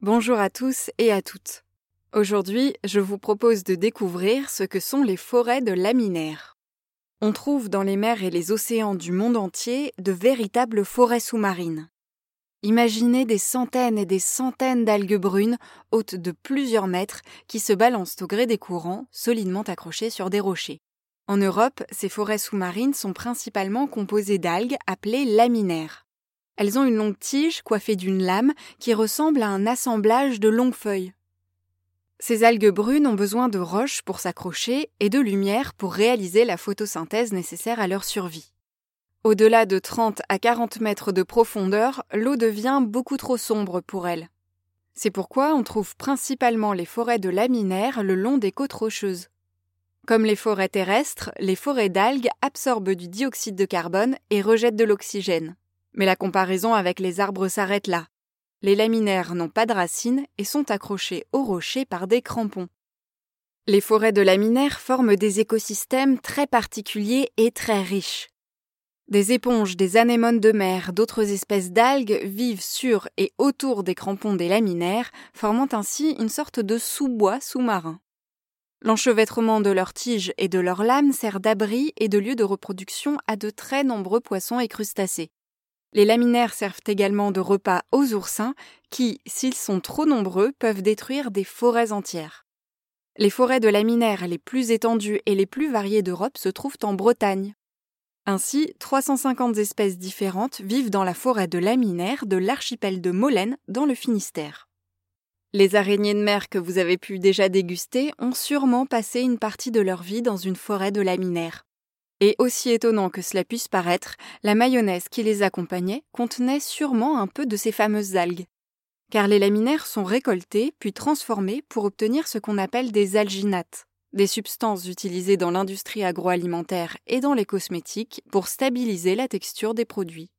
Bonjour à tous et à toutes. Aujourd'hui, je vous propose de découvrir ce que sont les forêts de laminaires. On trouve dans les mers et les océans du monde entier de véritables forêts sous-marines. Imaginez des centaines et des centaines d'algues brunes, hautes de plusieurs mètres, qui se balancent au gré des courants, solidement accrochées sur des rochers. En Europe, ces forêts sous-marines sont principalement composées d'algues appelées laminaires. Elles ont une longue tige coiffée d'une lame qui ressemble à un assemblage de longues feuilles. Ces algues brunes ont besoin de roches pour s'accrocher et de lumière pour réaliser la photosynthèse nécessaire à leur survie. Au-delà de 30 à 40 mètres de profondeur, l'eau devient beaucoup trop sombre pour elles. C'est pourquoi on trouve principalement les forêts de laminaires le long des côtes rocheuses. Comme les forêts terrestres, les forêts d'algues absorbent du dioxyde de carbone et rejettent de l'oxygène. Mais la comparaison avec les arbres s'arrête là. Les laminaires n'ont pas de racines et sont accrochés aux rochers par des crampons. Les forêts de laminaires forment des écosystèmes très particuliers et très riches. Des éponges, des anémones de mer, d'autres espèces d'algues vivent sur et autour des crampons des laminaires, formant ainsi une sorte de sous-bois sous-marin. L'enchevêtrement de leurs tiges et de leurs lames sert d'abri et de lieu de reproduction à de très nombreux poissons et crustacés. Les laminaires servent également de repas aux oursins qui, s'ils sont trop nombreux, peuvent détruire des forêts entières. Les forêts de laminaires les plus étendues et les plus variées d'Europe se trouvent en Bretagne. Ainsi, 350 espèces différentes vivent dans la forêt de laminaires de l'archipel de Molène dans le Finistère. Les araignées de mer que vous avez pu déjà déguster ont sûrement passé une partie de leur vie dans une forêt de laminaires. Et aussi étonnant que cela puisse paraître, la mayonnaise qui les accompagnait contenait sûrement un peu de ces fameuses algues. Car les laminaires sont récoltés puis transformés pour obtenir ce qu'on appelle des alginates, des substances utilisées dans l'industrie agroalimentaire et dans les cosmétiques pour stabiliser la texture des produits.